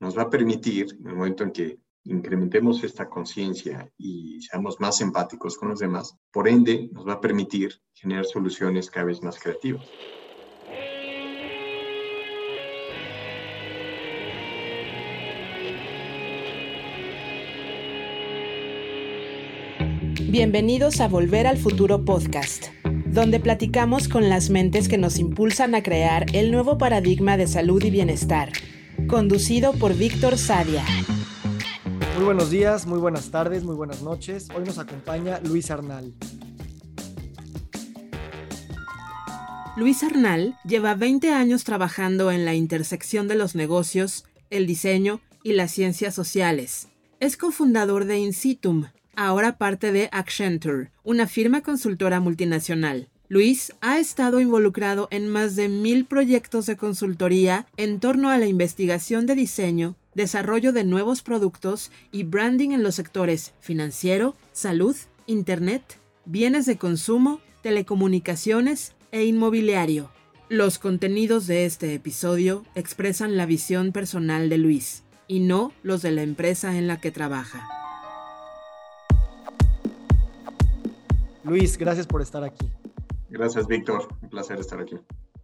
nos va a permitir, en el momento en que incrementemos esta conciencia y seamos más empáticos con los demás, por ende nos va a permitir generar soluciones cada vez más creativas. Bienvenidos a Volver al Futuro Podcast, donde platicamos con las mentes que nos impulsan a crear el nuevo paradigma de salud y bienestar, conducido por Víctor Sadia. Muy buenos días, muy buenas tardes, muy buenas noches. Hoy nos acompaña Luis Arnal. Luis Arnal lleva 20 años trabajando en la intersección de los negocios, el diseño y las ciencias sociales. Es cofundador de Insitum, ahora parte de Accenture, una firma consultora multinacional. Luis ha estado involucrado en más de mil proyectos de consultoría en torno a la investigación de diseño, desarrollo de nuevos productos y branding en los sectores financiero, salud, Internet, bienes de consumo, telecomunicaciones e inmobiliario. Los contenidos de este episodio expresan la visión personal de Luis y no los de la empresa en la que trabaja. Luis, gracias por estar aquí. Gracias, Víctor. Un placer estar aquí.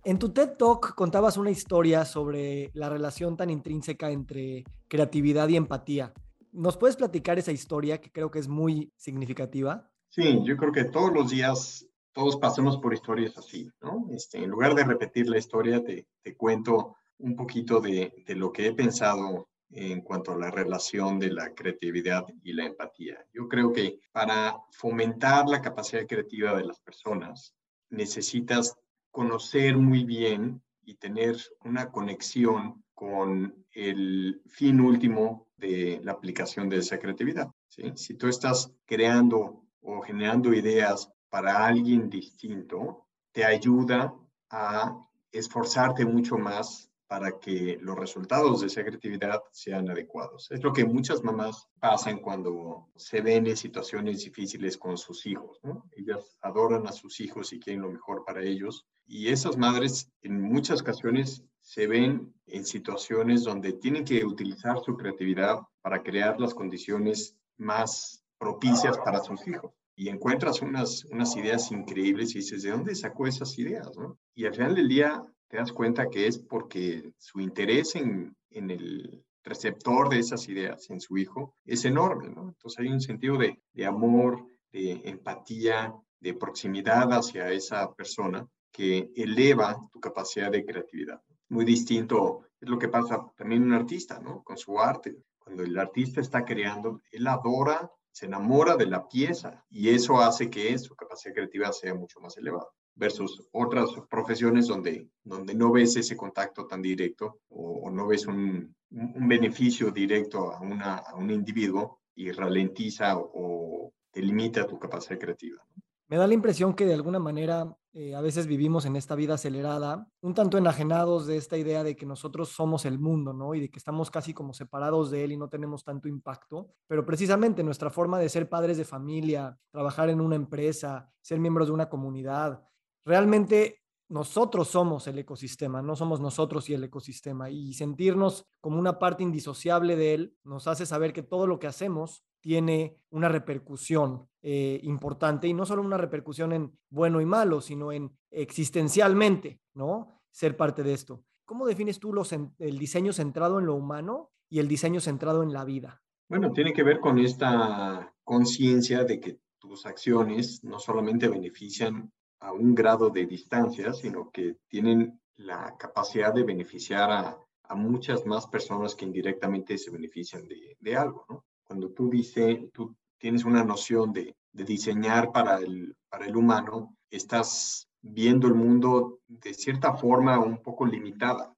En tu TED Talk contabas una historia sobre la relación tan intrínseca entre creatividad y empatía. ¿Nos puedes platicar esa historia que creo que es muy significativa? Sí, yo creo que todos los días todos pasamos por historias así, ¿no? Este, en lugar de repetir la historia, te, te cuento un poquito de, de, lo que he pensado en cuanto a la relación de la creatividad y la empatía. Yo creo que para fomentar la capacidad creativa de las personas, necesitas conocer muy bien y tener una conexión con el fin último de la aplicación de esa creatividad. ¿sí? Si tú estás creando o generando ideas para alguien distinto, te ayuda a esforzarte mucho más para que los resultados de esa creatividad sean adecuados. Es lo que muchas mamás pasan cuando se ven en situaciones difíciles con sus hijos. Ellas adoran a sus hijos y quieren lo mejor para ellos. Y esas madres en muchas ocasiones se ven en situaciones donde tienen que utilizar su creatividad para crear las condiciones más propicias para sus hijos. Y encuentras unas, unas ideas increíbles y dices, ¿de dónde sacó esas ideas? Y al final del día te das cuenta que es porque su interés en, el receptor de esas ideas, en su hijo, es enorme, ¿no? Entonces hay un sentido de, amor, de empatía, de proximidad hacia esa persona que eleva tu capacidad de creatividad. Muy distinto es lo que pasa también un artista, ¿no? Con su arte. Cuando el artista está creando, él adora, se enamora de la pieza y eso hace que su capacidad creativa sea mucho más elevada versus otras profesiones donde, donde no ves ese contacto tan directo o, no ves un, un, beneficio directo a, una, a un individuo y ralentiza o, te limita tu capacidad creativa. Me da la impresión que de alguna manera eh, a veces vivimos en esta vida acelerada, un tanto enajenados de esta idea de que nosotros somos el mundo, ¿no? Y de que estamos casi como separados de él y no tenemos tanto impacto. Pero precisamente nuestra forma de ser padres de familia, trabajar en una empresa, ser miembros de una comunidad, realmente nosotros somos el ecosistema, no somos nosotros y el ecosistema. Y sentirnos como una parte indisociable de él nos hace saber que todo lo que hacemos tiene una repercusión eh, importante y no solo una repercusión en bueno y malo, sino en existencialmente, ¿no? Ser parte de esto. ¿Cómo defines tú los, el diseño centrado en lo humano y el diseño centrado en la vida? Bueno, tiene que ver con esta conciencia de que tus acciones no solamente benefician a un grado de distancia, sino que tienen la capacidad de beneficiar a, muchas más personas que indirectamente se benefician de, algo. Cuando tú dices, tú tienes una noción de, diseñar para el, para el humano, estás viendo el mundo de cierta forma un poco limitada.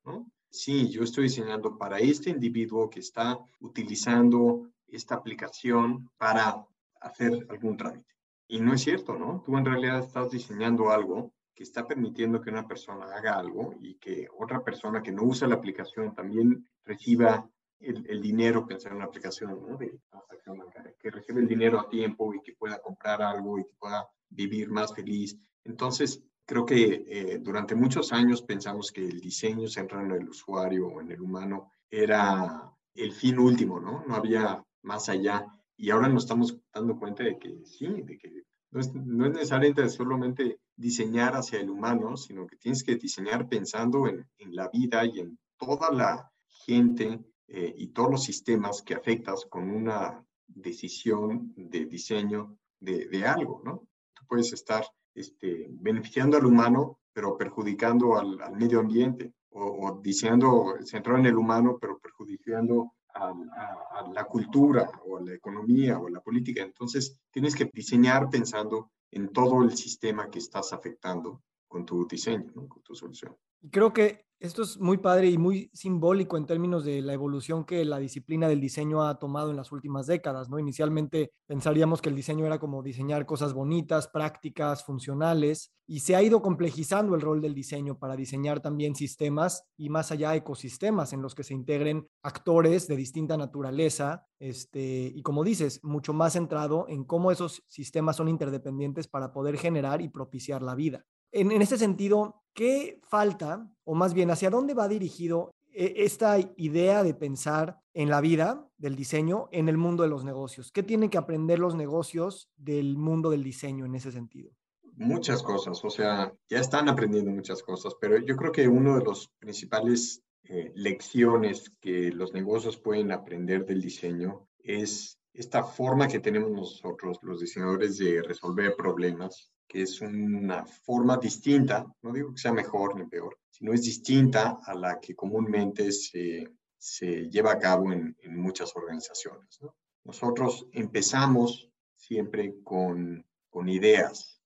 Sí, yo estoy diseñando para este individuo que está utilizando esta aplicación para hacer algún trámite. Y no es cierto, ¿no? Tú en realidad estás diseñando algo que está permitiendo que una persona haga algo y que otra persona que no usa la aplicación también reciba el, el dinero, pensar en una aplicación ¿no? de transacción bancaria, que reciba el dinero a tiempo y que pueda comprar algo y que pueda vivir más feliz. Entonces, creo que eh, durante muchos años pensamos que el diseño centrado en el usuario o en el humano era el fin último, ¿no? No había más allá. Y ahora nos estamos dando cuenta de que sí, de que no es, no es necesariamente solamente diseñar hacia el humano, sino que tienes que diseñar pensando en, en la vida y en toda la gente eh, y todos los sistemas que afectas con una decisión de diseño de, de algo, ¿no? Tú puedes estar este, beneficiando al humano, pero perjudicando al, al medio ambiente, o, o, diseñando, centrado en el humano, pero perjudicando a, la cultura, o a la economía, o a la política. Entonces, tienes que diseñar pensando en todo el sistema que estás afectando con tu diseño, con tu solución. Creo que esto es muy padre y muy simbólico en términos de la evolución que la disciplina del diseño ha tomado en las últimas décadas, ¿no? Inicialmente pensaríamos que el diseño era como diseñar cosas bonitas, prácticas, funcionales, y se ha ido complejizando el rol del diseño para diseñar también sistemas y más allá ecosistemas en los que se integren actores de distinta naturaleza, este, y como dices, mucho más centrado en cómo esos sistemas son interdependientes para poder generar y propiciar la vida. En, en ese sentido, ¿qué falta, o más bien, hacia dónde va dirigido eh, esta idea de pensar en la vida del diseño en el mundo de los negocios? ¿Qué tienen que aprender los negocios del mundo del diseño en ese sentido? Muchas cosas, o sea, ya están aprendiendo muchas cosas, pero yo creo que uno de los principales eh, lecciones que los negocios pueden aprender del diseño es esta forma que tenemos nosotros, los diseñadores, de resolver problemas que es una forma distinta, no digo que sea mejor ni peor, sino es distinta a la que comúnmente se, se lleva a cabo en, en muchas organizaciones. ¿no? Nosotros empezamos siempre con, con ideas,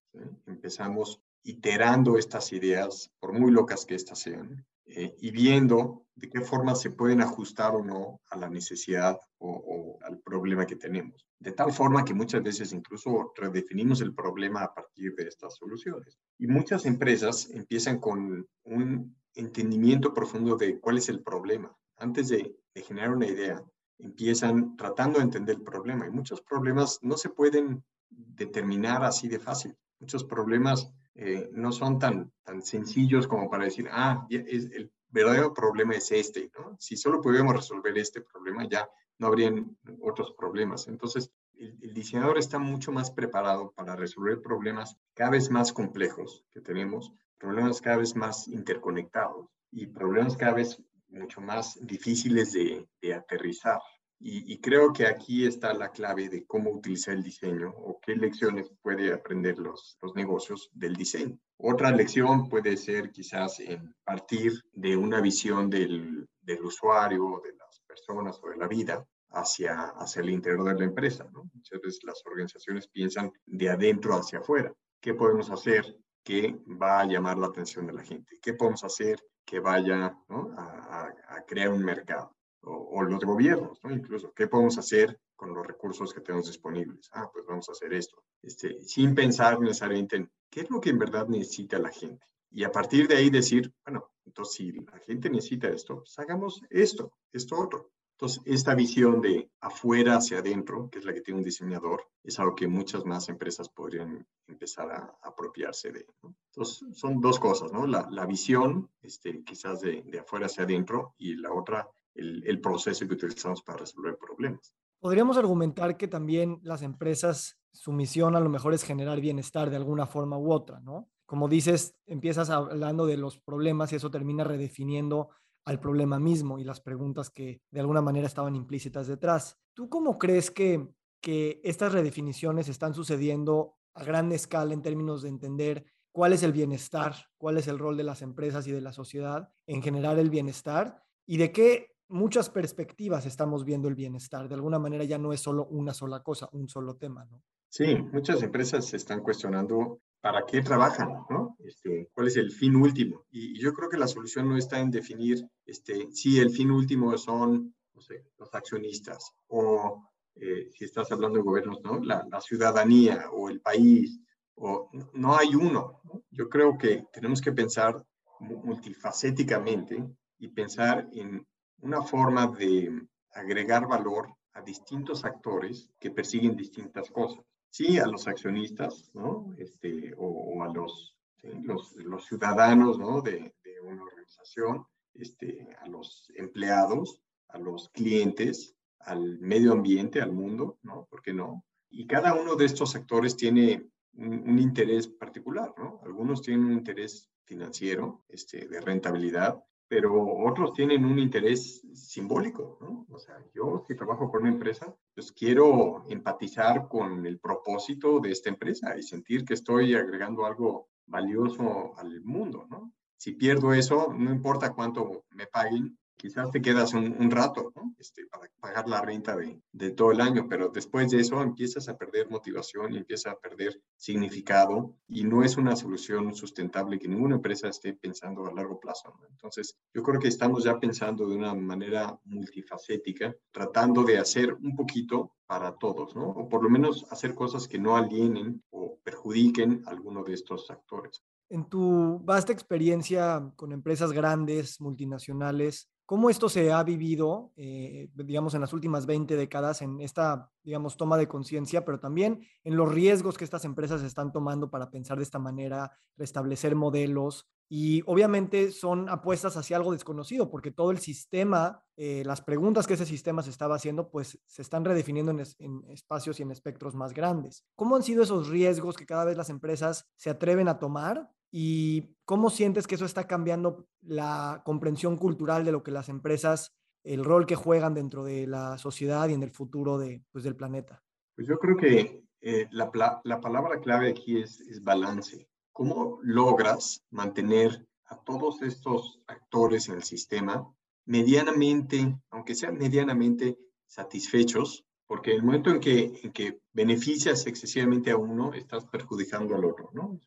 empezamos iterando estas ideas, por muy locas que éstas sean, eh, y viendo de qué forma se pueden ajustar o no a la necesidad o, al problema que tenemos. De tal forma que muchas veces incluso redefinimos el problema a partir de estas soluciones. Y muchas empresas empiezan con un entendimiento profundo de cuál es el problema. Antes de, de generar una idea, empiezan tratando de entender el problema. Y muchos problemas no se pueden determinar así de fácil. Muchos problemas eh, no son tan, tan sencillos como para decir, ah, es, el verdadero problema es este, ¿no? Si solo pudiéramos resolver este problema, ya no habrían otros problemas. Entonces, el, el, diseñador está mucho más preparado para resolver problemas cada vez más complejos que tenemos, problemas cada vez más interconectados y problemas cada vez mucho más difíciles de, de aterrizar. Y, creo que aquí está la clave de cómo utilizar el diseño o qué lecciones puede aprender los, los negocios del diseño. Otra lección puede ser quizás en partir de una visión del, del usuario, de las personas o de la vida hacia, hacia el interior de la empresa. Muchas veces las organizaciones piensan de adentro hacia afuera. ¿Qué podemos hacer que va a llamar la atención de la gente? ¿Qué podemos hacer que vaya a, a crear un mercado? O, o, los gobiernos, ¿no? Incluso, ¿qué podemos hacer con los recursos que tenemos disponibles? Ah, pues vamos a hacer esto, este, sin pensar necesariamente en qué es lo que en verdad necesita la gente. Y a partir de ahí decir, bueno, entonces si la gente necesita esto, pues hagamos esto, esto otro. Entonces, esta visión de afuera hacia adentro, que es la que tiene un diseñador, es algo que muchas más empresas podrían empezar a, apropiarse de. ¿no? Entonces, son dos cosas, ¿no? La, la visión, este, quizás de, de afuera hacia adentro, y la otra, el, proceso que utilizamos para resolver problemas. Podríamos argumentar que también las empresas, su misión a lo mejor es generar bienestar de alguna forma u otra, ¿no? Como dices, empiezas hablando de los problemas y eso termina redefiniendo al problema mismo y las preguntas que de alguna manera estaban implícitas detrás. ¿Tú cómo crees que, que estas redefiniciones están sucediendo a gran escala en términos de entender cuál es el bienestar, cuál es el rol de las empresas y de la sociedad en generar el bienestar y de qué muchas perspectivas estamos viendo el bienestar. De alguna manera ya no es solo una sola cosa, un solo tema, ¿no? Sí, muchas empresas se están cuestionando para qué trabajan, ¿no? Este, ¿Cuál es el fin último? Y, yo creo que la solución no está en definir este, si el fin último son, no sé, los accionistas o eh, si estás hablando de gobiernos, ¿no? La, la, ciudadanía o el país, o no hay uno. ¿no? Yo creo que tenemos que pensar multifacéticamente y pensar en una forma de agregar valor a distintos actores que persiguen distintas cosas. Sí, a los accionistas, ¿no? Este, o, a los, los, ciudadanos, ¿no? De, una organización, este, a los empleados, a los clientes, al medio ambiente, al mundo, ¿no? ¿Por qué no? Y cada uno de estos sectores tiene un, interés particular, ¿no? Algunos tienen un interés financiero, este, de rentabilidad, pero otros tienen un interés simbólico, ¿no? O sea, yo si trabajo por una empresa, pues quiero empatizar con el propósito de esta empresa y sentir que estoy agregando algo valioso al mundo, ¿no? Si pierdo eso, no importa cuánto me paguen, quizás te quedas un, rato ¿no? este, para pagar la renta de, de, todo el año, pero después de eso empiezas a perder motivación y empiezas a perder significado y no es una solución sustentable que ninguna empresa esté pensando a largo plazo. ¿no? Entonces, yo creo que estamos ya pensando de una manera multifacética, tratando de hacer un poquito para todos, ¿no? O por lo menos hacer cosas que no alienen o perjudiquen a alguno de estos actores. En tu vasta experiencia con empresas grandes, multinacionales, ¿Cómo esto se ha vivido, eh, digamos, en las últimas 20 décadas en esta, digamos, toma de conciencia, pero también en los riesgos que estas empresas están tomando para pensar de esta manera, restablecer modelos? Y obviamente son apuestas hacia algo desconocido, porque todo el sistema, eh, las preguntas que ese sistema se estaba haciendo, pues se están redefiniendo en, en espacios y en espectros más grandes. ¿Cómo han sido esos riesgos que cada vez las empresas se atreven a tomar ¿Y cómo sientes que eso está cambiando la comprensión cultural de lo que las empresas, el rol que juegan dentro de la sociedad y en el futuro de, pues, del planeta? Pues yo creo que eh, la, la, palabra clave aquí es, es balance. ¿Cómo logras mantener a todos estos actores en el sistema medianamente, aunque sean medianamente satisfechos, porque el momento en que, en que beneficias excesivamente a uno, estás perjudicando al otro, ¿no?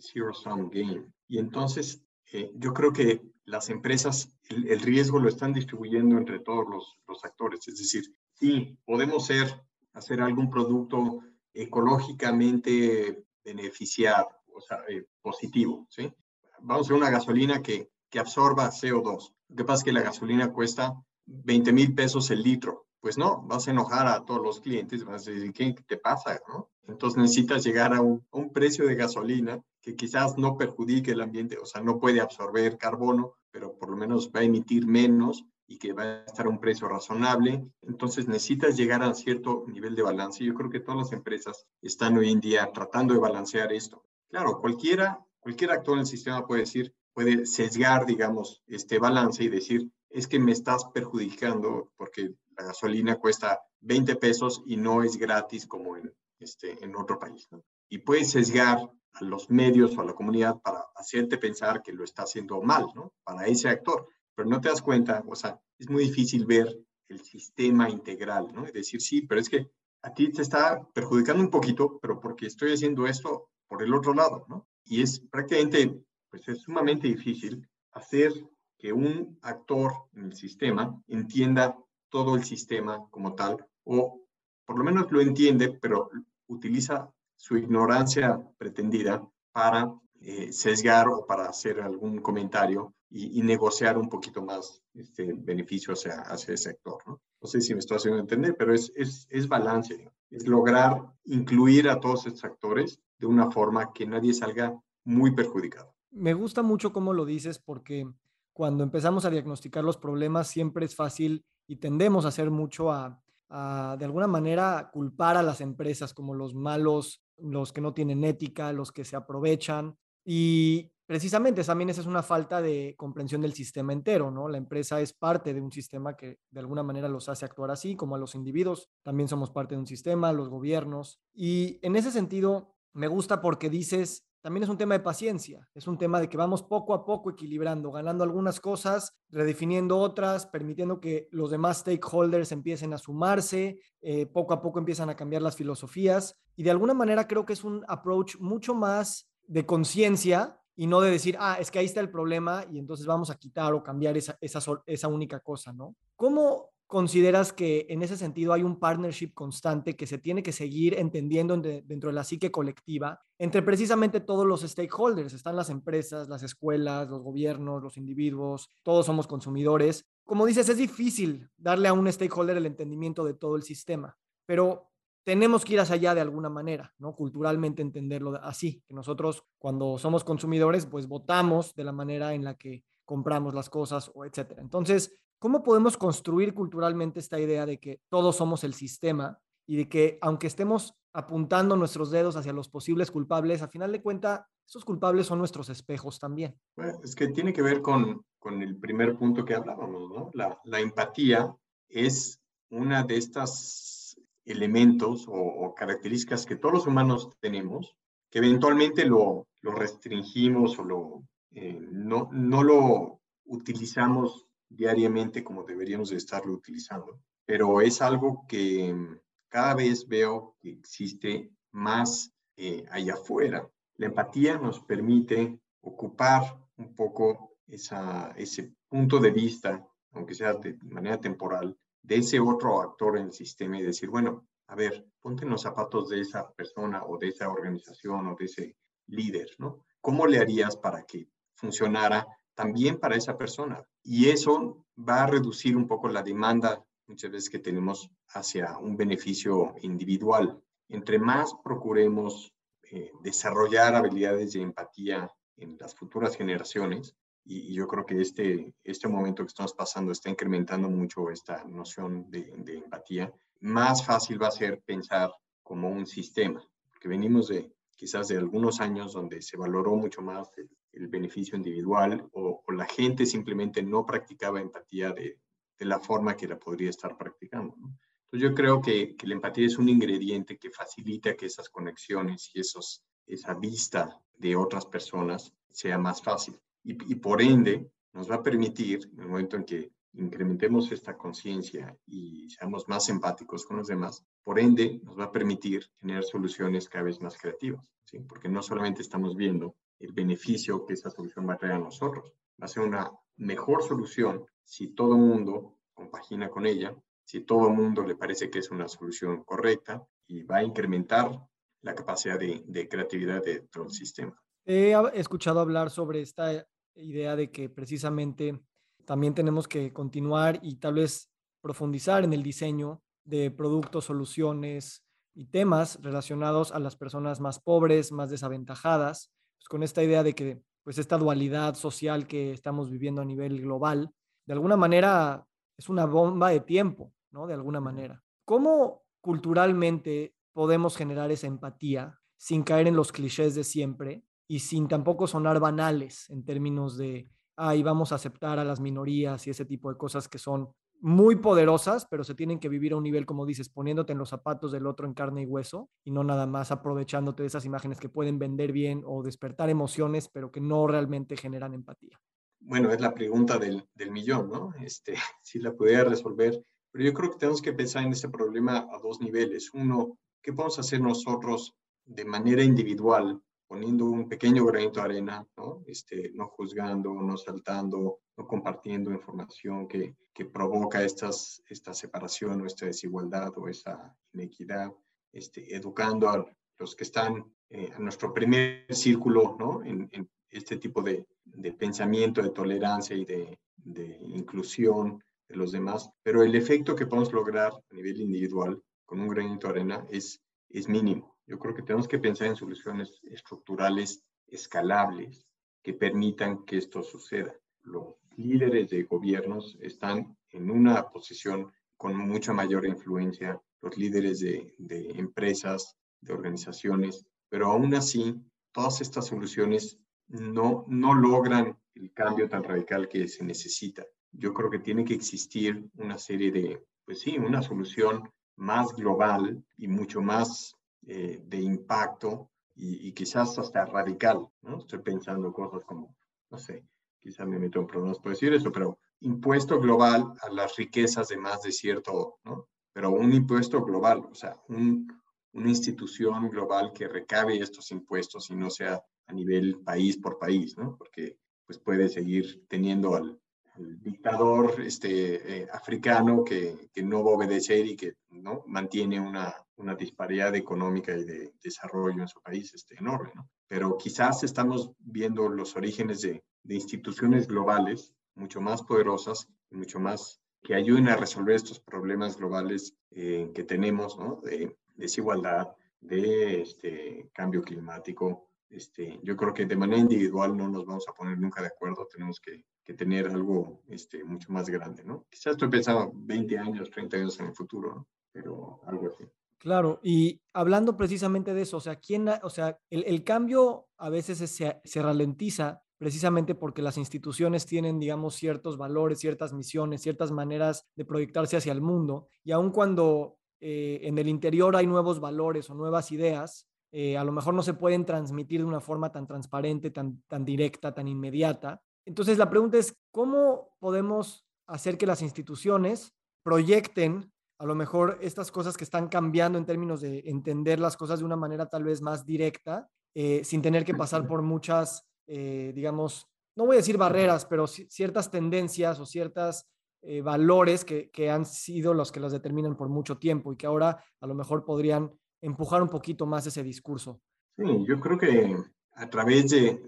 Zero sum game. Y entonces eh, yo creo que las empresas el, riesgo lo están distribuyendo entre todos los, los, actores. Es decir, sí, podemos ser, hacer algún producto ecológicamente beneficiado, o sea, eh, positivo, ¿sí? Vamos a hacer una gasolina que, que absorba CO2. Lo que pasa es que la gasolina cuesta 20 mil pesos el litro pues no, vas a enojar a todos los clientes, vas a decir, ¿qué te pasa? ¿no? Entonces necesitas llegar a un, precio de gasolina que quizás no perjudique el ambiente, o sea, no puede absorber carbono, pero por lo menos va a emitir menos y que va a estar a un precio razonable. Entonces necesitas llegar a cierto nivel de balance. Yo creo que todas las empresas están hoy en día tratando de balancear esto. Claro, cualquiera, cualquier actor en el sistema puede decir, puede sesgar, digamos, este balance y decir, es que me estás perjudicando porque la gasolina cuesta 20 pesos y no es gratis como en, este, en otro país. Y puedes sesgar a los medios o a la comunidad para hacerte pensar que lo está haciendo mal, ¿no? Para ese actor. Pero no te das cuenta, o sea, es muy difícil ver el sistema integral, ¿no? Es decir, sí, pero es que a ti te está perjudicando un poquito, pero porque estoy haciendo esto por el otro lado, ¿no? Y es prácticamente, pues es sumamente difícil hacer que un actor en el sistema entienda todo el sistema como tal, o por lo menos lo entiende, pero utiliza su ignorancia pretendida para eh, sesgar o para hacer algún comentario y, negociar un poquito más este hacia, hacia ese sector. ¿no? no sé si me estoy haciendo entender, pero es, es, es balance, es lograr incluir a todos estos actores de una forma que nadie salga muy perjudicado. Me gusta mucho cómo lo dices porque cuando empezamos a diagnosticar los problemas siempre es fácil y tendemos a hacer mucho a, de alguna manera, culpar a las empresas como los malos, los que no tienen ética, los que se aprovechan. Y precisamente también esa es una falta de comprensión del sistema entero, ¿no? La empresa es parte de un sistema que de alguna manera los hace actuar así, como a los individuos también somos parte de un sistema, los gobiernos. Y en ese sentido, me gusta porque dices, también es un tema de paciencia, es un tema de que vamos poco a poco equilibrando, ganando algunas cosas, redefiniendo otras, permitiendo que los demás stakeholders empiecen a sumarse, eh, poco a poco empiezan a cambiar las filosofías y de alguna manera creo que es un approach mucho más de conciencia y no de decir, ah, es que ahí está el problema y entonces vamos a quitar o cambiar esa, esa, esa única cosa, ¿no? ¿Cómo consideras que en ese sentido hay un partnership constante que se tiene que seguir entendiendo dentro de la psique colectiva entre precisamente todos los stakeholders? Están las empresas, las escuelas, los gobiernos, los individuos, todos somos consumidores. Como dices, es difícil darle a un stakeholder el entendimiento de todo el sistema, pero tenemos que ir hacia allá de alguna manera, ¿no? Culturalmente entenderlo así, que nosotros cuando somos consumidores, pues votamos de la manera en la que compramos las cosas o etcétera. Entonces, ¿cómo podemos construir culturalmente esta idea de que todos somos el sistema y de que aunque estemos apuntando nuestros dedos hacia los posibles culpables, a final de cuentas, esos culpables son nuestros espejos también? Bueno, es que tiene que ver con, con el primer punto que hablábamos, ¿no? La, la empatía es una de estos elementos o, características que todos los humanos tenemos, que eventualmente lo, lo restringimos o lo, eh, no, no lo utilizamos diariamente como deberíamos de estarlo utilizando, pero es algo que cada vez veo que existe más eh, allá afuera. La empatía nos permite ocupar un poco esa, ese punto de vista, aunque sea de manera temporal, de ese otro actor en el sistema y decir, bueno, a ver, ponte en los zapatos de esa persona o de esa organización o de ese líder, ¿no? ¿Cómo le harías para que funcionara también para esa persona? Y eso va a reducir un poco la demanda muchas veces que tenemos hacia un beneficio individual. Entre más procuremos eh, desarrollar habilidades de empatía en las futuras generaciones, y, yo creo que este, este momento que estamos pasando está incrementando mucho esta noción de, de empatía, más fácil va a ser pensar como un sistema, porque venimos de quizás de algunos años donde se valoró mucho más el, beneficio individual o, o, la gente simplemente no practicaba empatía de, de la forma que la podría estar practicando. Entonces yo creo que, que, la empatía es un ingrediente que facilita que esas conexiones y esos, esa vista de otras personas sea más fácil. Y, y por ende nos va a permitir, en el momento en que incrementemos esta conciencia y seamos más empáticos con los demás, por ende nos va a permitir tener soluciones cada vez más creativas, ¿sí? porque no solamente estamos viendo el beneficio que esa solución va a traer a nosotros, va a ser una mejor solución si todo el mundo compagina con ella, si todo el mundo le parece que es una solución correcta y va a incrementar la capacidad de, de creatividad de todo el sistema. He escuchado hablar sobre esta idea de que precisamente también tenemos que continuar y tal vez profundizar en el diseño de productos, soluciones y temas relacionados a las personas más pobres, más desaventajadas, pues con esta idea de que pues esta dualidad social que estamos viviendo a nivel global, de alguna manera es una bomba de tiempo, ¿no? De alguna manera. ¿Cómo culturalmente podemos generar esa empatía sin caer en los clichés de siempre y sin tampoco sonar banales en términos de, ahí vamos a aceptar a las minorías y ese tipo de cosas que son muy poderosas, pero se tienen que vivir a un nivel, como dices, poniéndote en los zapatos del otro en carne y hueso y no nada más aprovechándote de esas imágenes que pueden vender bien o despertar emociones, pero que no realmente generan empatía. Bueno, es la pregunta del, del millón, ¿no? Este, si la pudiera resolver, pero yo creo que tenemos que pensar en este problema a dos niveles. Uno, ¿qué podemos hacer nosotros de manera individual poniendo un pequeño granito de arena, ¿no? Este, no juzgando, no saltando, no compartiendo información que, que provoca estas, esta separación o esta desigualdad o esa inequidad, este, educando a los que están eh, a nuestro primer círculo, ¿no? En, en este tipo de, de, pensamiento, de tolerancia y de, de inclusión de los demás, pero el efecto que podemos lograr a nivel individual con un granito de arena es, es mínimo. Yo creo que tenemos que pensar en soluciones estructurales escalables que permitan que esto suceda. Los líderes de gobiernos están en una posición con mucha mayor influencia, los líderes de, de empresas, de organizaciones, pero aún así, todas estas soluciones no, no logran el cambio tan radical que se necesita. Yo creo que tiene que existir una serie de, pues sí, una solución más global y mucho más eh, de impacto y, quizás hasta radical, ¿no? Estoy pensando cosas como, no sé, quizás me meto en problemas por decir eso, pero impuesto global a las riquezas de más de cierto, ¿no? Pero un impuesto global, o sea, un, una institución global que recabe estos impuestos y no sea a nivel país por país, ¿no? Porque pues puede seguir teniendo al, el dictador este, eh, africano que, que, no va a obedecer y que ¿no? mantiene una, una disparidad económica y de desarrollo en su país este, enorme. ¿no? Pero quizás estamos viendo los orígenes de, de instituciones globales mucho más poderosas, mucho más que ayuden a resolver estos problemas globales eh, que tenemos, ¿no? de desigualdad, de este, cambio climático. Este, yo creo que de manera individual no nos vamos a poner nunca de acuerdo, tenemos que que tener algo este, mucho más grande, ¿no? Quizás estoy pensando 20 años, 30 años en el futuro, ¿no? Pero algo así. Claro, y hablando precisamente de eso, o sea, ¿quién, o sea, el, el cambio a veces se, se ralentiza precisamente porque las instituciones tienen, digamos, ciertos valores, ciertas misiones, ciertas maneras de proyectarse hacia el mundo, y aun cuando eh, en el interior hay nuevos valores o nuevas ideas, eh, a lo mejor no se pueden transmitir de una forma tan transparente, tan, tan directa, tan inmediata. Entonces la pregunta es, ¿cómo podemos hacer que las instituciones proyecten a lo mejor estas cosas que están cambiando en términos de entender las cosas de una manera tal vez más directa, eh, sin tener que pasar por muchas, digamos, no voy a decir barreras, pero ciertas tendencias o ciertas eh, valores que, que, han sido los que los determinan por mucho tiempo y que ahora a lo mejor podrían empujar un poquito más ese discurso. Sí, yo creo que a través de,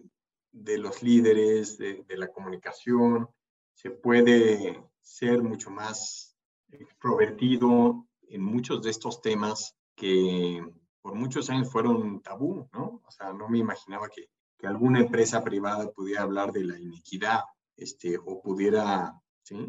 de los líderes, de, de, la comunicación, se puede ser mucho más extrovertido en muchos de estos temas que por muchos años fueron tabú, ¿no? O sea, no me imaginaba que, que alguna empresa privada pudiera hablar de la inequidad este, o pudiera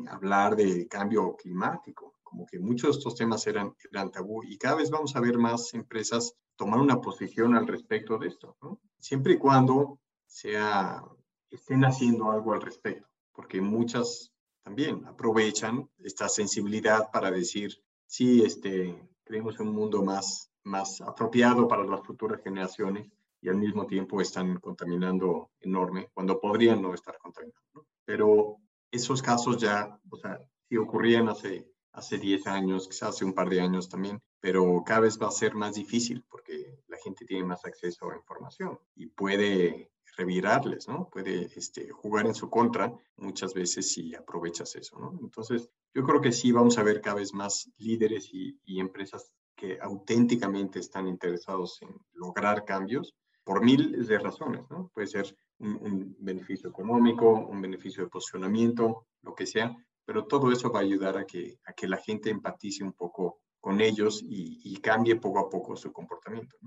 hablar de cambio climático, como que muchos de estos temas eran, eran tabú y cada vez vamos a ver más empresas tomar una posición al respecto de esto, ¿no? siempre y cuando sea, estén haciendo algo al respecto, porque muchas también aprovechan esta sensibilidad para decir, sí, este, creemos un mundo más, más apropiado para las futuras generaciones y al mismo tiempo están contaminando enorme cuando podrían no estar contaminando. Pero esos casos ya, o sea, sí ocurrían hace, hace 10 años, quizás hace un par de años también, pero cada vez va a ser más difícil porque la gente tiene más acceso a información y puede revirarles, ¿no? Puede este, jugar en su contra muchas veces si aprovechas eso, ¿no? Entonces, yo creo que sí vamos a ver cada vez más líderes y, y empresas que auténticamente están interesados en lograr cambios por miles de razones, ¿no? Puede ser un, beneficio económico, un beneficio de posicionamiento, lo que sea, pero todo eso va a ayudar a que, a que la gente empatice un poco con ellos y, cambie poco a poco su comportamiento.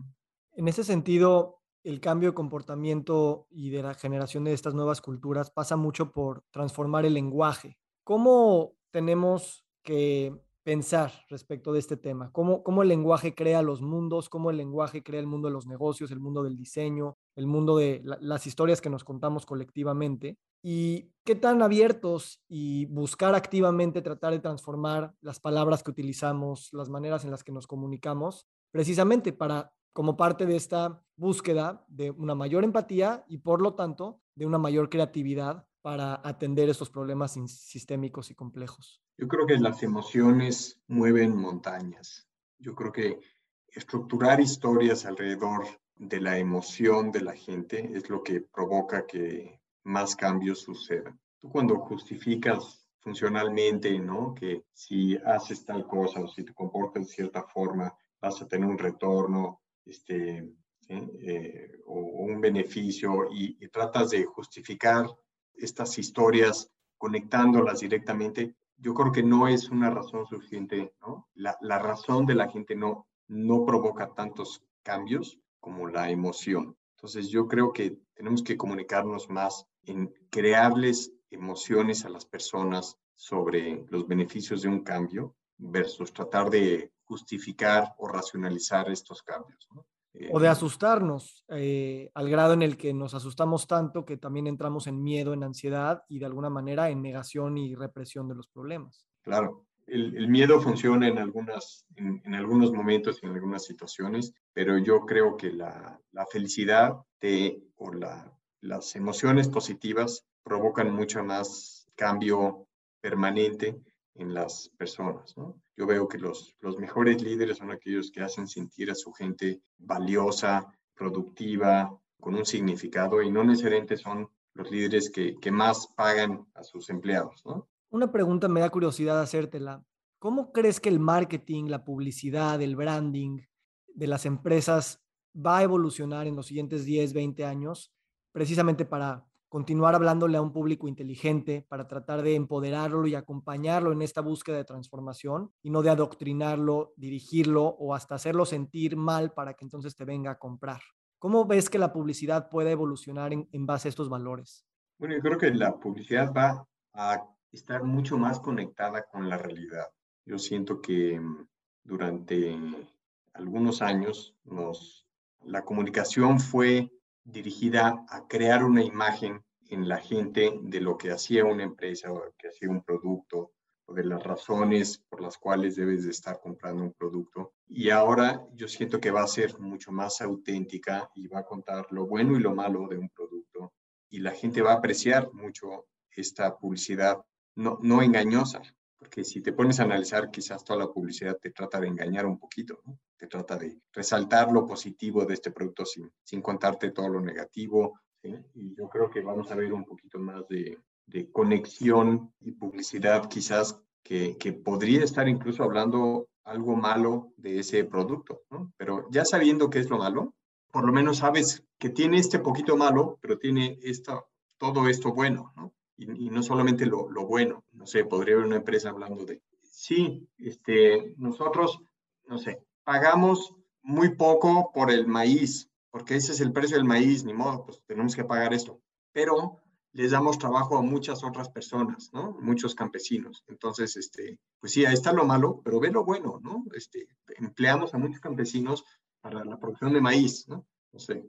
En ese sentido, el cambio de comportamiento y de la generación de estas nuevas culturas pasa mucho por transformar el lenguaje. ¿Cómo tenemos que pensar respecto de este tema? ¿Cómo, ¿Cómo el lenguaje crea los mundos? ¿Cómo el lenguaje crea el mundo de los negocios, el mundo del diseño, el mundo de las historias que nos contamos colectivamente? ¿Y qué tan abiertos y buscar activamente tratar de transformar las palabras que utilizamos, las maneras en las que nos comunicamos, precisamente para como parte de esta búsqueda de una mayor empatía y por lo tanto de una mayor creatividad para atender estos problemas sistémicos y complejos? Yo creo que las emociones mueven montañas. Yo creo que estructurar historias alrededor de la emoción de la gente es lo que provoca que más cambios sucedan. Tú cuando justificas funcionalmente, ¿no? Que si haces tal cosa o si te comportas de cierta forma, vas a tener un retorno, este, eh, o, un beneficio y, y tratas de justificar estas historias conectándolas directamente, yo creo que no es una razón suficiente. La, razón de la gente no, no provoca tantos cambios como la emoción. Entonces yo creo que tenemos que comunicarnos más en crearles emociones a las personas sobre los beneficios de un cambio versus tratar de justificar o racionalizar estos cambios. O de asustarnos eh, al grado en el que nos asustamos tanto que también entramos en miedo, en ansiedad y de alguna manera en negación y represión de los problemas. Claro, el, miedo funciona en, algunas, en, algunos momentos y en algunas situaciones, pero yo creo que la, la felicidad o la, las emociones positivas provocan mucho más cambio permanente en las personas. Yo veo que los, los mejores líderes son aquellos que hacen sentir a su gente valiosa, productiva, con un significado y no necesariamente son los líderes que, que más pagan a sus empleados. Una pregunta me da curiosidad hacértela. ¿Cómo crees que el marketing, la publicidad, el branding de las empresas va a evolucionar en los siguientes 10, 20 años precisamente para continuar hablándole a un público inteligente para tratar de empoderarlo y acompañarlo en esta búsqueda de transformación y no de adoctrinarlo, dirigirlo o hasta hacerlo sentir mal para que entonces te venga a comprar. ¿Cómo ves que la publicidad puede evolucionar en, base a estos valores? Bueno, yo creo que la publicidad va a estar mucho más conectada con la realidad. Yo siento que mm, durante algunos años nos, la comunicación fue dirigida a crear una imagen en la gente de lo que hacía una empresa o que hacía un producto o de las razones por las cuales debes de estar comprando un producto. Y ahora yo siento que va a ser mucho más auténtica y va a contar lo bueno y lo malo de un producto. Y la gente va a apreciar mucho esta publicidad no, no engañosa, porque si te pones a analizar, quizás toda la publicidad te trata de engañar un poquito, te trata de resaltar lo positivo de este producto sin, sin contarte todo lo negativo. Y yo creo que vamos a ver un poquito más de, de conexión y publicidad quizás que, que, podría estar incluso hablando algo malo de ese producto. Pero ya sabiendo qué es lo malo, por lo menos sabes que tiene este poquito malo, pero tiene esto, todo esto bueno, ¿no? Y, y no solamente lo, lo, bueno, no sé, podría haber una empresa hablando de, sí, este, nosotros, no sé, pagamos muy poco por el maíz, porque ese es el precio del maíz, ni modo, pues tenemos que pagar esto. Pero les damos trabajo a muchas otras personas, ¿no? Muchos campesinos. Entonces, este, pues sí, ahí está lo malo, pero ve lo bueno, ¿no? Este, empleamos a muchos campesinos para la producción de maíz, ¿no? No sé,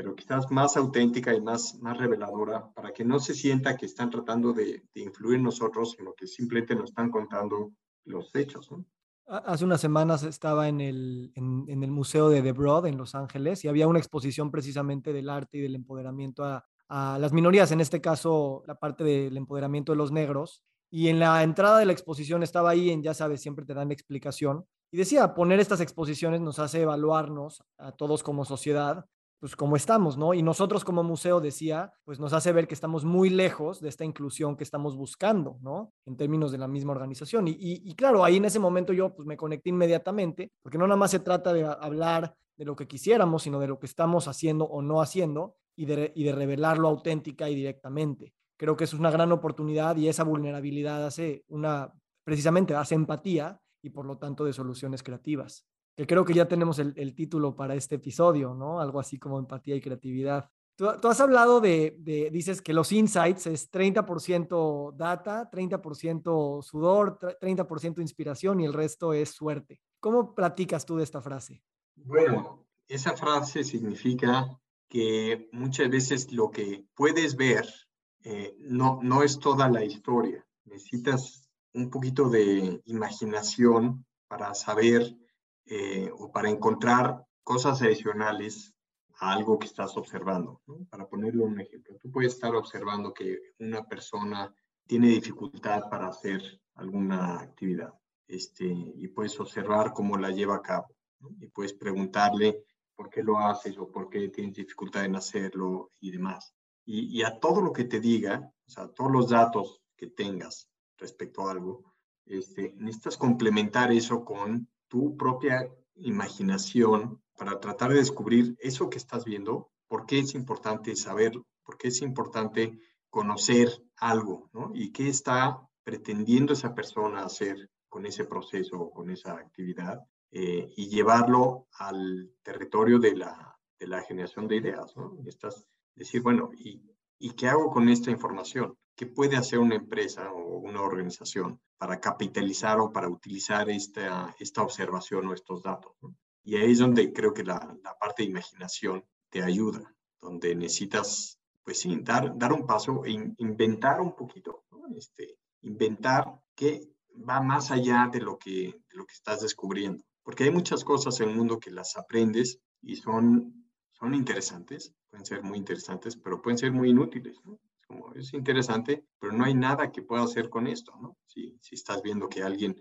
pero quizás más auténtica y más, más reveladora para que no se sienta que están tratando de, de influir nosotros, sino que simplemente nos están contando los hechos. Hace unas semanas estaba en el, en el Museo de The Broad en Los Ángeles y había una exposición precisamente del arte y del empoderamiento a, a las minorías, en este caso la parte del empoderamiento de los negros. Y en la entrada de la exposición estaba ahí, en ya sabes, siempre te dan explicación. Y decía, poner estas exposiciones nos hace evaluarnos a todos como sociedad, pues como estamos, ¿no? Y nosotros como museo, decía, pues nos hace ver que estamos muy lejos de esta inclusión que estamos buscando, ¿no? En términos de la misma organización. Y, y, claro, ahí en ese momento yo pues me conecté inmediatamente, porque no nada más se trata de hablar de lo que quisiéramos, sino de lo que estamos haciendo o no haciendo y de, y de revelarlo auténtica y directamente. Creo que es una gran oportunidad y esa vulnerabilidad hace una, precisamente hace empatía y por lo tanto de soluciones creativas. Que creo que ya tenemos el, el título para este episodio, ¿no? Algo así como empatía y creatividad. Tú, tú has hablado de, de, dices que los insights es 30% data, 30% sudor, 30% inspiración y el resto es suerte. ¿Cómo platicas tú de esta frase? Bueno, esa frase significa que muchas veces lo que puedes ver eh, no, no es toda la historia. Necesitas un poquito de imaginación para saber eh, o para encontrar cosas adicionales a algo que estás observando. ¿no? Para ponerle un ejemplo, tú puedes estar observando que una persona tiene dificultad para hacer alguna actividad este, y puedes observar cómo la lleva a cabo. ¿no? Y puedes preguntarle por qué lo haces o por qué tienes dificultad en hacerlo y demás. Y, y, a todo lo que te diga, o sea, todos los datos que tengas respecto a algo, este, necesitas complementar eso con tu propia imaginación para tratar de descubrir eso que estás viendo, por qué es importante saber, por qué es importante conocer algo, ¿no? Y qué está pretendiendo esa persona hacer con ese proceso o con esa actividad eh, y llevarlo al territorio de la, de la generación de ideas. ¿no? Estás decir, bueno, ¿y, ¿y qué hago con esta información? ¿Qué puede hacer una empresa o una organización para capitalizar o para utilizar esta, esta observación o estos datos? ¿no? Y ahí es donde creo que la, la, parte de imaginación te ayuda, donde necesitas, pues sí, dar, dar un paso e in, inventar un poquito, ¿no? este, inventar que va más allá de lo que, de lo que estás descubriendo porque hay muchas cosas en el mundo que las aprendes y son, son interesantes, pueden ser muy interesantes, pero pueden ser muy inútiles, ¿no? Es interesante, pero no hay nada que pueda hacer con esto, ¿no? Si, si estás viendo que alguien,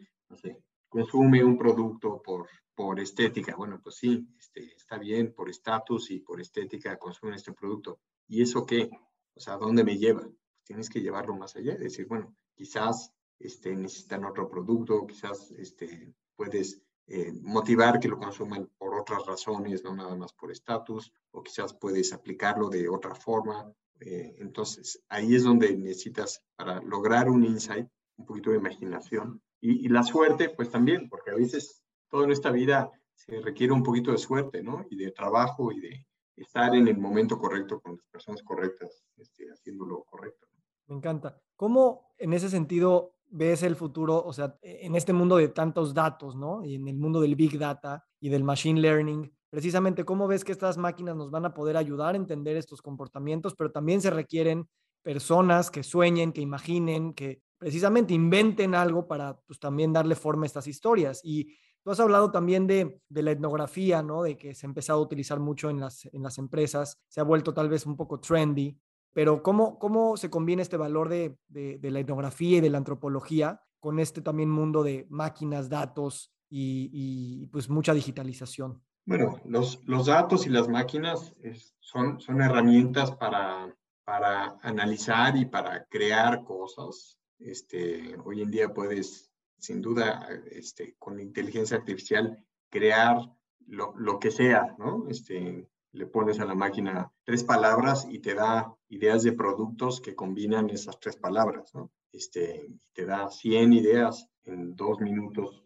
consume un producto por, por estética, bueno, pues sí, este, está bien, por estatus y por estética consumen este producto. ¿Y eso qué? O sea, ¿a dónde me lleva? Tienes que llevarlo más allá, decir, bueno, quizás este, necesitan otro producto, quizás este, puedes eh, motivar que lo consuman por otras razones, no nada más por estatus, o quizás puedes aplicarlo de otra forma. Eh, entonces, ahí es donde necesitas, para lograr un insight, un poquito de imaginación. Y, la suerte, pues también, porque a veces toda esta vida se requiere un poquito de suerte, ¿no? Y de trabajo y de, estar en el momento correcto con las personas correctas, este, haciendo lo correcto. Me encanta. ¿Cómo en ese sentido ves el futuro, o sea, en este mundo de tantos datos, ¿no? Y en el mundo del big data y del machine learning, precisamente cómo ves que estas máquinas nos van a poder ayudar a entender estos comportamientos, pero también se requieren personas que sueñen, que imaginen, que precisamente inventen algo para pues también darle forma a estas historias. Y tú has hablado también de, de, la etnografía, ¿no? De que se ha empezado a utilizar mucho en las, en las empresas, se ha vuelto tal vez un poco trendy, pero ¿cómo, cómo se combina este valor de, de, de la etnografía y de la antropología con este también mundo de máquinas, datos y, y pues mucha digitalización? Bueno, los, los datos y las máquinas son, son herramientas para, para analizar y para crear cosas. Este, hoy en día puedes, sin duda, este, con inteligencia artificial, crear lo, lo que sea, ¿no? Este, le pones a la máquina tres palabras y te da ideas de productos que combinan esas tres palabras, ¿no? Este, te da 100 ideas en dos minutos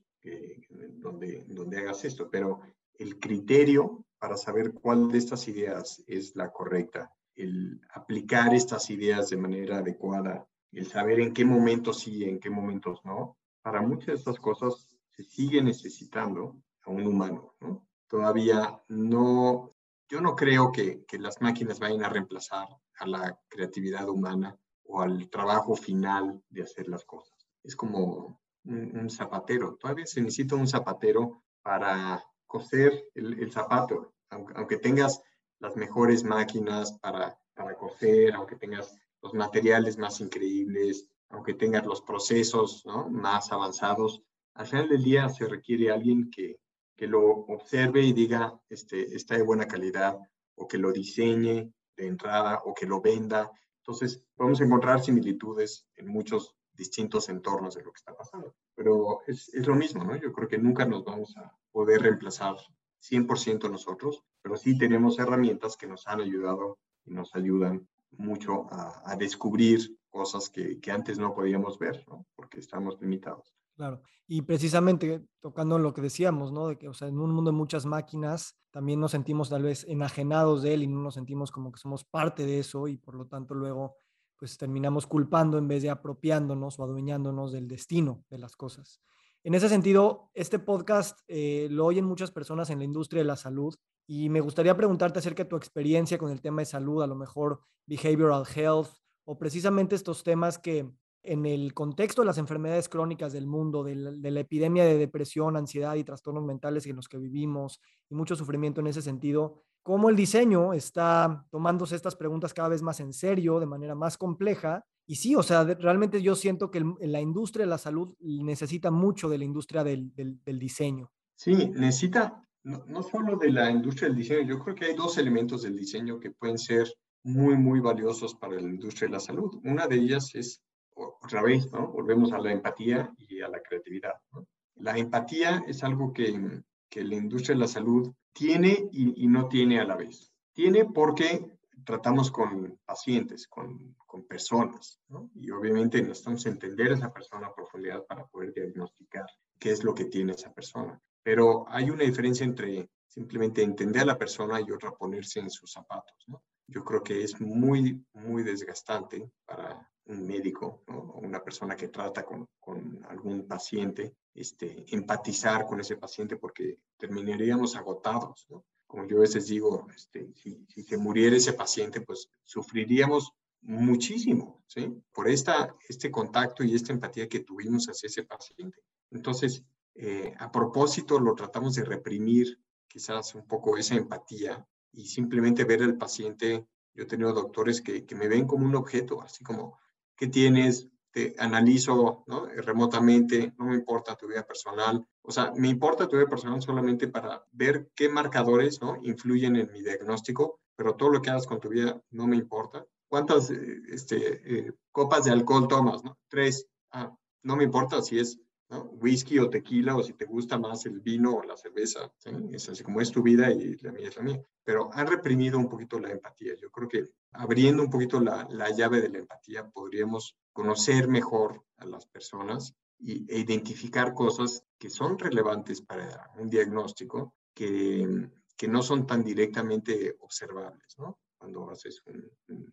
donde, donde hagas esto, pero el criterio para saber cuál de estas ideas es la correcta, el aplicar estas ideas de manera adecuada, el saber en qué momentos sí, en qué momentos no, para muchas de estas cosas se sigue necesitando a un humano, ¿no? Todavía no yo no creo que, que, las máquinas vayan a reemplazar a la creatividad humana o al trabajo final de hacer las cosas. Es como un, un zapatero. Todavía se necesita un zapatero para coser el, el zapato, aunque, aunque, tengas las mejores máquinas para, para coser, aunque tengas los materiales más increíbles, aunque tengas los procesos ¿no? más avanzados, al final del día se requiere alguien que, que lo observe y diga, este, está de buena calidad, o que lo diseñe de entrada, o que lo venda. Entonces, podemos encontrar similitudes en muchos distintos entornos de lo que está pasando. Pero es, es lo mismo, ¿no? Yo creo que nunca nos vamos a poder reemplazar 100% nosotros, pero sí tenemos herramientas que nos han ayudado y nos ayudan mucho a, a descubrir cosas que, que, antes no podíamos ver, ¿no? Porque estamos limitados. Claro. Y precisamente tocando lo que decíamos, ¿no? De que, o sea, en un mundo de muchas máquinas, también nos sentimos tal vez enajenados de él y no nos sentimos como que somos parte de eso y por lo tanto luego, pues terminamos culpando en vez de apropiándonos o adueñándonos del destino de las cosas. En ese sentido, este podcast eh, lo oyen muchas personas en la industria de la salud y me gustaría preguntarte acerca de tu experiencia con el tema de salud, a lo mejor behavioral health o precisamente estos temas que en el contexto de las enfermedades crónicas del mundo, de la, de la, epidemia de depresión, ansiedad y trastornos mentales en los que vivimos y mucho sufrimiento en ese sentido, cómo el diseño está tomándose estas preguntas cada vez más en serio, de manera más compleja. Y sí, o sea, realmente yo siento que el, la industria de la salud necesita mucho de la industria del, del, del diseño. Sí, necesita no, no solo de la industria del diseño, yo creo que hay dos elementos del diseño que pueden ser muy, muy valiosos para la industria de la salud. Una de ellas es otra vez, ¿no? Volvemos a la empatía y a la creatividad. ¿no? La empatía es algo que, que, la industria de la salud tiene y, y, no tiene a la vez. Tiene porque tratamos con pacientes, con, con personas, ¿no? Y obviamente necesitamos entender a esa persona a profundidad para poder diagnosticar qué es lo que tiene esa persona. Pero hay una diferencia entre simplemente entender a la persona y otra ponerse en sus zapatos, ¿no? Yo creo que es muy, muy desgastante para un médico ¿no? o una persona que trata con, con, algún paciente, este, empatizar con ese paciente porque terminaríamos agotados. ¿no? Como yo a veces digo, este, si, se muriera ese paciente, pues sufriríamos muchísimo, ¿sí? Por esta, este contacto y esta empatía que tuvimos hacia ese paciente. Entonces, eh, a propósito, lo tratamos de reprimir quizás un poco esa empatía y simplemente ver al paciente. Yo he tenido doctores que, que me ven como un objeto, así como, ¿qué tienes? Te analizo remotamente, no me importa tu vida personal. O sea, me importa tu vida personal solamente para ver qué marcadores influyen en mi diagnóstico, pero todo lo que hagas con tu vida no me importa. ¿Cuántas este, eh, copas de alcohol tomas? Tres. Ah, no me importa si es ¿no? whisky o tequila o si te gusta más el vino o la cerveza. ¿sí? Es así como es tu vida y la mía es la mía. Pero han reprimido un poquito la empatía. Yo creo que abriendo un poquito la, la llave de la empatía podríamos conocer mejor a las personas y, e identificar cosas que son relevantes para un diagnóstico que, que no son tan directamente observables, ¿no? Cuando haces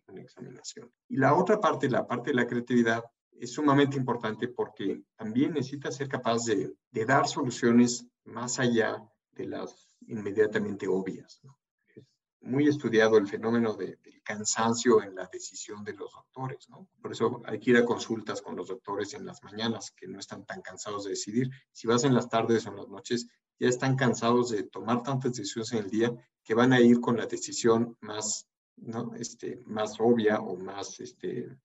una examinación. Y la otra parte, la parte de la creatividad, es sumamente importante porque también necesitas ser capaz de, de dar soluciones más allá de las inmediatamente obvias. ¿no? muy estudiado el fenómeno del cansancio en la decisión de los doctores, ¿no? Por eso hay que ir a consultas con los doctores en las mañanas, que no están tan cansados de decidir. Si vas en las tardes o en las noches, ya están cansados de tomar tantas decisiones en el día que van a ir con la decisión más. Este, más obvia o más, este,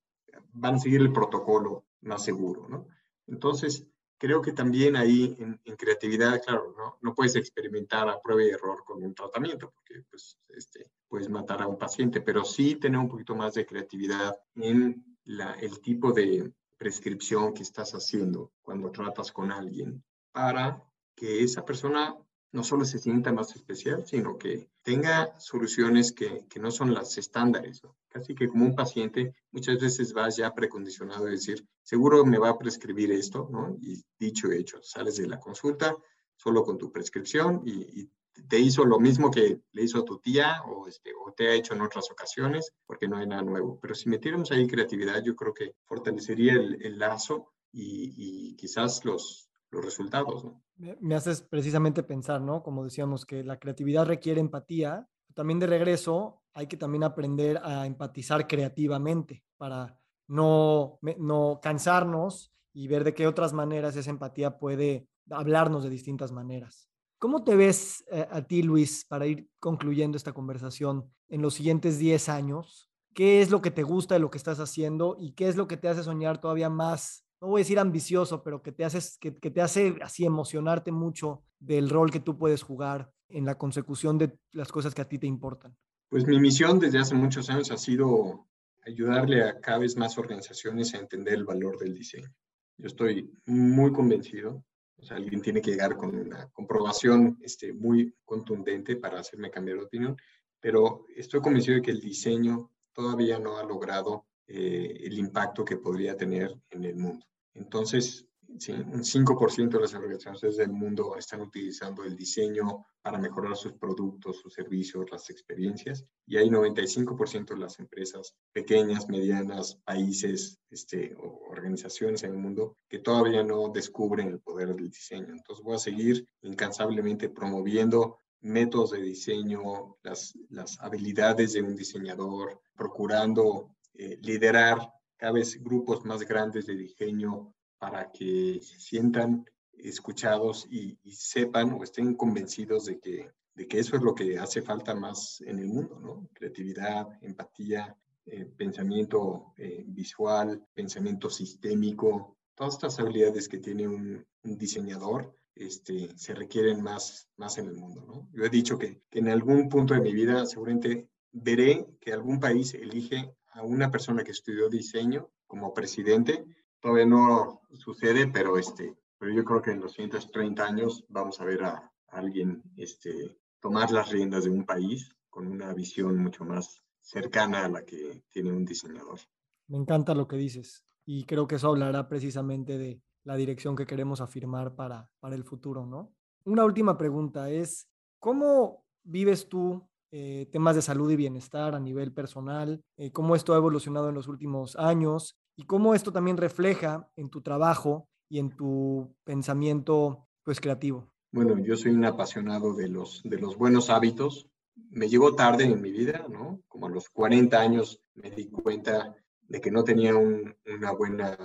van a seguir el protocolo más seguro, ¿no? Entonces, creo que también ahí en, creatividad, claro, ¿no? no, puedes experimentar a prueba y error con un tratamiento, porque pues, este, puedes matar a un paciente, pero sí tener un poquito más de creatividad en la, el tipo de prescripción que estás haciendo cuando tratas con alguien para que esa persona no solo se sienta más especial, sino que tenga soluciones que, que no son las estándares. Casi que como un paciente, muchas veces vas ya precondicionado a decir, seguro me va a prescribir esto, ¿no? Y dicho hecho, sales de la consulta solo con tu prescripción y, te hizo lo mismo que le hizo a tu tía o, este, o te ha hecho en otras ocasiones, porque no hay nada nuevo. Pero si metiéramos ahí creatividad, yo creo que fortalecería el, el lazo y, y, quizás los, los resultados. ¿no? Me haces precisamente pensar, ¿no? Como decíamos, que la creatividad requiere empatía. También de regreso hay que también aprender a empatizar creativamente para no, no cansarnos y ver de qué otras maneras esa empatía puede hablarnos de distintas maneras. ¿Cómo te ves eh, a ti, Luis, para ir concluyendo esta conversación en los siguientes 10 años? ¿Qué es lo que te gusta de lo que estás haciendo y qué es lo que te hace soñar todavía más no voy a decir ambicioso, pero que te, haces, que, te hace así emocionarte mucho del rol que tú puedes jugar en la consecución de las cosas que a ti te importan? Pues mi misión desde hace muchos años ha sido ayudarle a cada vez más organizaciones a entender el valor del diseño. Yo estoy muy convencido, o sea, alguien tiene que llegar con una comprobación este, muy contundente para hacerme cambiar de opinión, pero estoy convencido de que el diseño todavía no ha logrado eh, el impacto que podría tener en el mundo. Entonces, sí, un 5% de las organizaciones del mundo están utilizando el diseño para mejorar sus productos, sus servicios, las experiencias, y hay 95% de las empresas pequeñas, medianas, países, este, o organizaciones en el mundo que todavía no descubren el poder del diseño. Entonces voy a seguir incansablemente promoviendo métodos de diseño, las, las habilidades de un diseñador, procurando eh, liderar cada vez grupos más grandes de diseño para que se sientan escuchados y, sepan o estén convencidos de que, de que eso es lo que hace falta más en el mundo, ¿no? Creatividad, empatía, eh, pensamiento eh, visual, pensamiento sistémico, todas estas habilidades que tiene un, diseñador este, se requieren más, más en el mundo, ¿no? Yo he dicho que, que en algún punto de mi vida seguramente veré que algún país elige a una persona que estudió diseño como presidente. Todavía no sucede, pero, este, pero yo creo que en los 130 años vamos a ver a, alguien este, tomar las riendas de un país con una visión mucho más cercana a la que tiene un diseñador. Me encanta lo que dices y creo que eso hablará precisamente de la dirección que queremos afirmar para, para el futuro, ¿no? Una última pregunta es, ¿cómo vives tú eh, temas de salud y bienestar a nivel personal, eh, cómo esto ha evolucionado en los últimos años y cómo esto también refleja en tu trabajo y en tu pensamiento pues creativo. Bueno, yo soy un apasionado de los, de los buenos hábitos. Me llegó tarde en mi vida, ¿no? Como a los 40 años me di cuenta de que no tenía una, buena,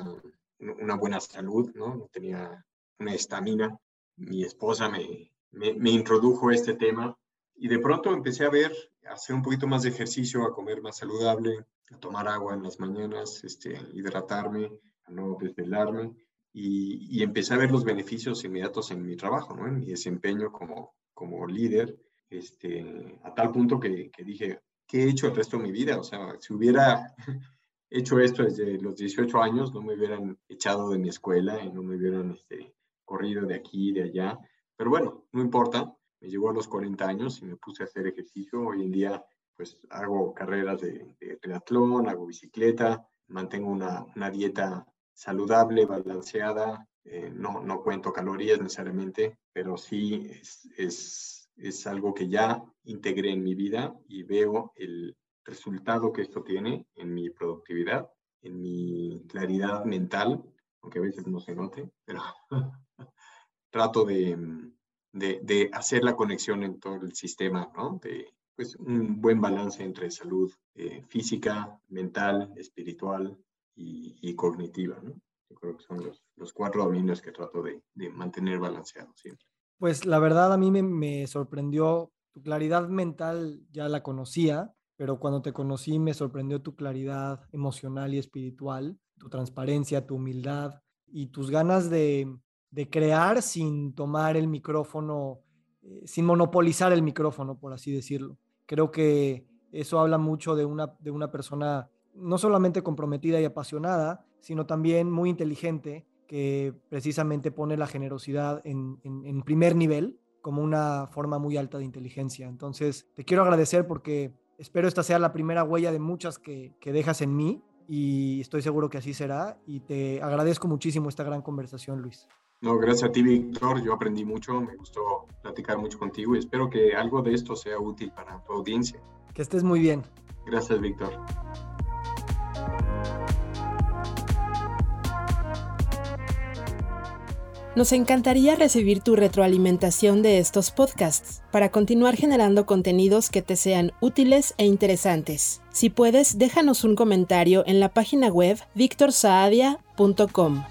una buena salud, ¿no? No tenía una estamina. Mi esposa me, me, me introdujo este tema y de pronto empecé a ver, a hacer un poquito más de ejercicio, a comer más saludable, a tomar agua en las mañanas, este, hidratarme, a no desvelarme. Y, y, empecé a ver los beneficios inmediatos en mi trabajo, ¿no? en mi desempeño como, como líder, este, a tal punto que, que dije, ¿qué he hecho el resto de mi vida? O sea, si hubiera hecho esto desde los 18 años, no me hubieran echado de mi escuela y no me hubieran este, corrido de aquí y de allá. Pero bueno, no importa, me llegó a los 40 años y me puse a hacer ejercicio. Hoy en día, pues hago carreras de, triatlón, hago bicicleta, mantengo una, una dieta saludable, balanceada. Eh, no, no cuento calorías necesariamente, pero sí es, es, es algo que ya integré en mi vida y veo el resultado que esto tiene en mi productividad, en mi claridad mental, aunque a veces no se note, pero trato de, de, de, hacer la conexión en todo el sistema, ¿no? De pues, un buen balance entre salud eh, física, mental, espiritual y, y cognitiva, ¿no? Yo creo que son los, los cuatro dominios que trato de, de mantener balanceados siempre. Pues la verdad a mí me, me sorprendió tu claridad mental, ya la conocía, pero cuando te conocí me sorprendió tu claridad emocional y espiritual, tu transparencia, tu humildad y tus ganas de, de crear sin tomar el micrófono, eh, sin monopolizar el micrófono, por así decirlo. Creo que eso habla mucho de una, de una persona no solamente comprometida y apasionada, sino también muy inteligente, que precisamente pone la generosidad en, en, en primer nivel como una forma muy alta de inteligencia. Entonces, te quiero agradecer porque Espero esta sea la primera huella de muchas que, que dejas en mí y estoy seguro que así será. Y te agradezco muchísimo esta gran conversación, Luis. No, gracias a ti, Víctor. Yo aprendí mucho, me gustó platicar mucho contigo y espero que algo de esto sea útil para tu audiencia. Que estés muy bien. Gracias, Víctor. Nos encantaría recibir tu retroalimentación de estos podcasts para continuar generando contenidos que te sean útiles e interesantes. Si puedes, déjanos un comentario en la página web victorsaadia.com.